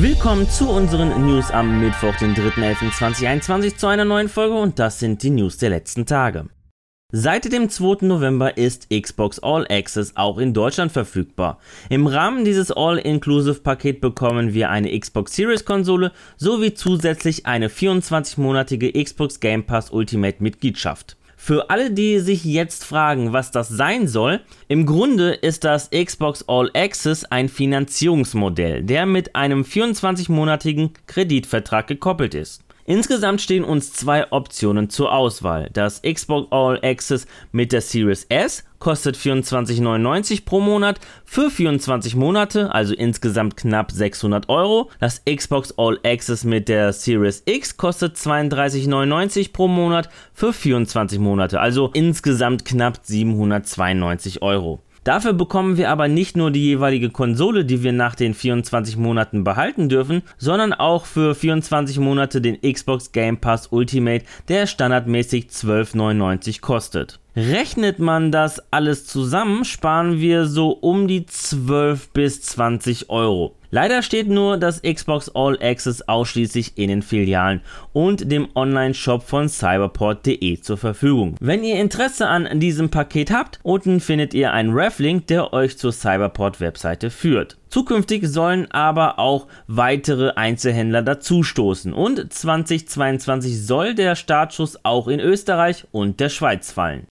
Willkommen zu unseren News am Mittwoch, den 3.11.2021 zu einer neuen Folge und das sind die News der letzten Tage. Seit dem 2. November ist Xbox All Access auch in Deutschland verfügbar. Im Rahmen dieses All-Inclusive-Paket bekommen wir eine Xbox Series-Konsole sowie zusätzlich eine 24-monatige Xbox Game Pass Ultimate-Mitgliedschaft. Für alle, die sich jetzt fragen, was das sein soll, im Grunde ist das Xbox All Access ein Finanzierungsmodell, der mit einem 24-monatigen Kreditvertrag gekoppelt ist. Insgesamt stehen uns zwei Optionen zur Auswahl. Das Xbox All Access mit der Series S kostet 24,99 pro Monat für 24 Monate, also insgesamt knapp 600 Euro. Das Xbox All Access mit der Series X kostet 32,99 pro Monat für 24 Monate, also insgesamt knapp 792 Euro. Dafür bekommen wir aber nicht nur die jeweilige Konsole, die wir nach den 24 Monaten behalten dürfen, sondern auch für 24 Monate den Xbox Game Pass Ultimate, der standardmäßig 12,99 kostet. Rechnet man das alles zusammen, sparen wir so um die 12 bis 20 Euro. Leider steht nur das Xbox All Access ausschließlich in den Filialen und dem Online-Shop von cyberport.de zur Verfügung. Wenn ihr Interesse an diesem Paket habt, unten findet ihr einen Ref-Link, der euch zur Cyberport-Webseite führt. Zukünftig sollen aber auch weitere Einzelhändler dazustoßen und 2022 soll der Startschuss auch in Österreich und der Schweiz fallen.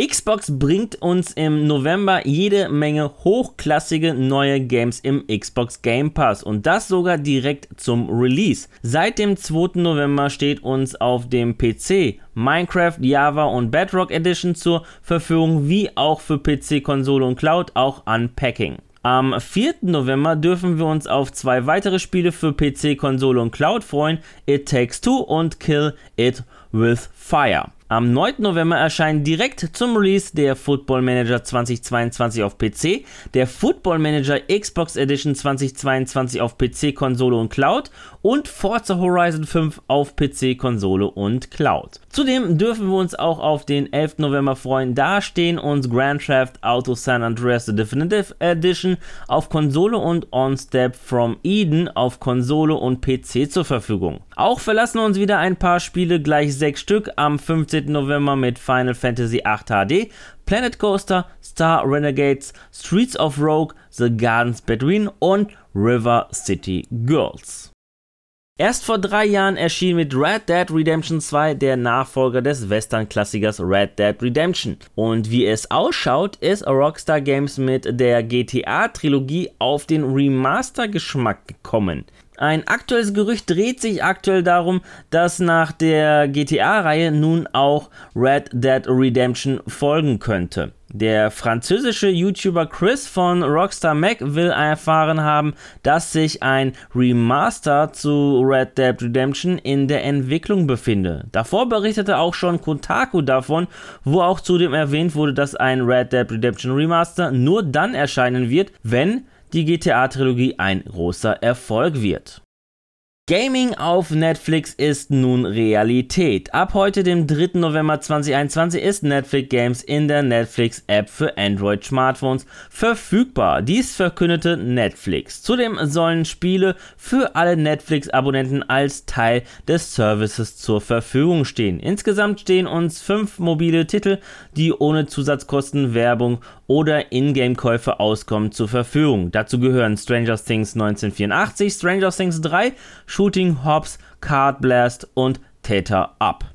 Xbox bringt uns im November jede Menge hochklassige neue Games im Xbox Game Pass und das sogar direkt zum Release. Seit dem 2. November steht uns auf dem PC Minecraft, Java und Bedrock Edition zur Verfügung, wie auch für PC, Konsole und Cloud auch Unpacking. Am 4. November dürfen wir uns auf zwei weitere Spiele für PC, Konsole und Cloud freuen: It Takes Two und Kill It with Fire. Am 9. November erscheint direkt zum Release der Football Manager 2022 auf PC, der Football Manager Xbox Edition 2022 auf PC, Konsole und Cloud und Forza Horizon 5 auf PC, Konsole und Cloud. Zudem dürfen wir uns auch auf den 11. November freuen. Da stehen uns Grand Theft Auto San Andreas The Definitive Edition auf Konsole und On Step from Eden auf Konsole und PC zur Verfügung. Auch verlassen uns wieder ein paar Spiele, gleich sechs Stück, am 15. 14. November mit Final Fantasy VIII HD, Planet Coaster, Star Renegades, Streets of Rogue, The Gardens Between und River City Girls. Erst vor drei Jahren erschien mit Red Dead Redemption 2 der Nachfolger des Western-Klassikers Red Dead Redemption. Und wie es ausschaut, ist Rockstar Games mit der GTA-Trilogie auf den Remaster-Geschmack gekommen. Ein aktuelles Gerücht dreht sich aktuell darum, dass nach der GTA-Reihe nun auch Red Dead Redemption folgen könnte. Der französische YouTuber Chris von Rockstar Mac will erfahren haben, dass sich ein Remaster zu Red Dead Redemption in der Entwicklung befinde. Davor berichtete auch schon Kotaku davon, wo auch zudem erwähnt wurde, dass ein Red Dead Redemption Remaster nur dann erscheinen wird, wenn die GTA-Trilogie ein großer Erfolg wird. Gaming auf Netflix ist nun Realität. Ab heute, dem 3. November 2021, ist Netflix Games in der Netflix App für Android Smartphones verfügbar. Dies verkündete Netflix. Zudem sollen Spiele für alle Netflix-Abonnenten als Teil des Services zur Verfügung stehen. Insgesamt stehen uns fünf mobile Titel, die ohne Zusatzkosten, Werbung oder Ingame-Käufe auskommen, zur Verfügung. Dazu gehören Stranger Things 1984, Stranger Things 3, Shooting Hops, Card Blast und Theta Up.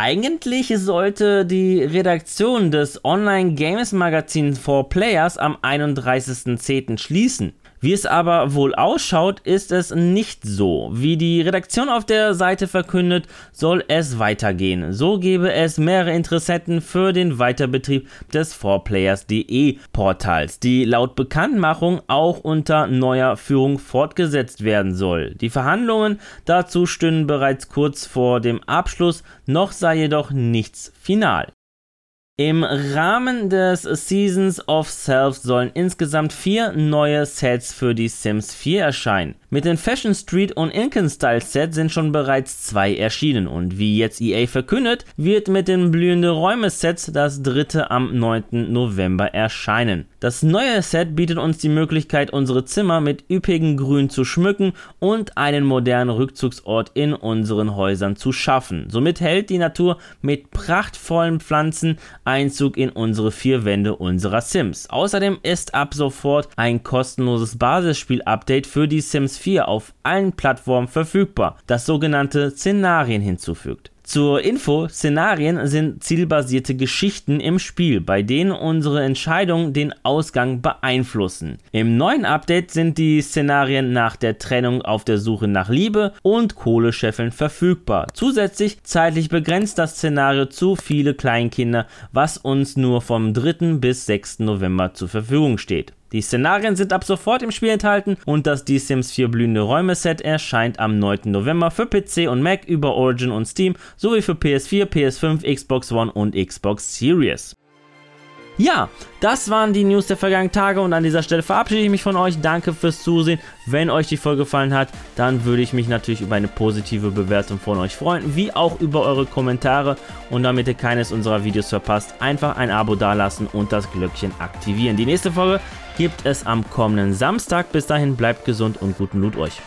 Eigentlich sollte die Redaktion des Online Games Magazins for Players am 31.10. schließen. Wie es aber wohl ausschaut, ist es nicht so. Wie die Redaktion auf der Seite verkündet, soll es weitergehen. So gebe es mehrere Interessenten für den Weiterbetrieb des 4players.de Portals, die laut Bekanntmachung auch unter neuer Führung fortgesetzt werden soll. Die Verhandlungen dazu stünden bereits kurz vor dem Abschluss, noch sei jedoch nichts final. Im Rahmen des Seasons of Self sollen insgesamt vier neue Sets für die Sims 4 erscheinen. Mit den Fashion Street und Incan Style Sets sind schon bereits zwei erschienen und wie jetzt EA verkündet, wird mit den blühende Räume Sets das dritte am 9. November erscheinen. Das neue Set bietet uns die Möglichkeit, unsere Zimmer mit üppigem Grün zu schmücken und einen modernen Rückzugsort in unseren Häusern zu schaffen. Somit hält die Natur mit prachtvollen Pflanzen Einzug in unsere vier Wände unserer Sims. Außerdem ist ab sofort ein kostenloses Basisspiel-Update für die Sims 4 auf allen Plattformen verfügbar, das sogenannte Szenarien hinzufügt. Zur Info, Szenarien sind zielbasierte Geschichten im Spiel, bei denen unsere Entscheidungen den Ausgang beeinflussen. Im neuen Update sind die Szenarien nach der Trennung auf der Suche nach Liebe und Kohlescheffeln verfügbar. Zusätzlich zeitlich begrenzt das Szenario zu viele Kleinkinder, was uns nur vom 3. bis 6. November zur Verfügung steht. Die Szenarien sind ab sofort im Spiel enthalten und das Die Sims 4 blühende Räume Set erscheint am 9. November für PC und Mac über Origin und Steam sowie für PS4, PS5, Xbox One und Xbox Series. Ja, das waren die News der vergangenen Tage und an dieser Stelle verabschiede ich mich von euch. Danke fürs Zusehen. Wenn euch die Folge gefallen hat, dann würde ich mich natürlich über eine positive Bewertung von euch freuen, wie auch über eure Kommentare. Und damit ihr keines unserer Videos verpasst, einfach ein Abo dalassen und das Glöckchen aktivieren. Die nächste Folge gibt es am kommenden Samstag. Bis dahin bleibt gesund und guten Loot euch.